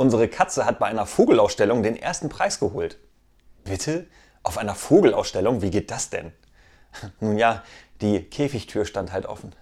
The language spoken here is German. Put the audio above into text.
Unsere Katze hat bei einer Vogelausstellung den ersten Preis geholt. Bitte? Auf einer Vogelausstellung? Wie geht das denn? Nun ja, die Käfigtür stand halt offen.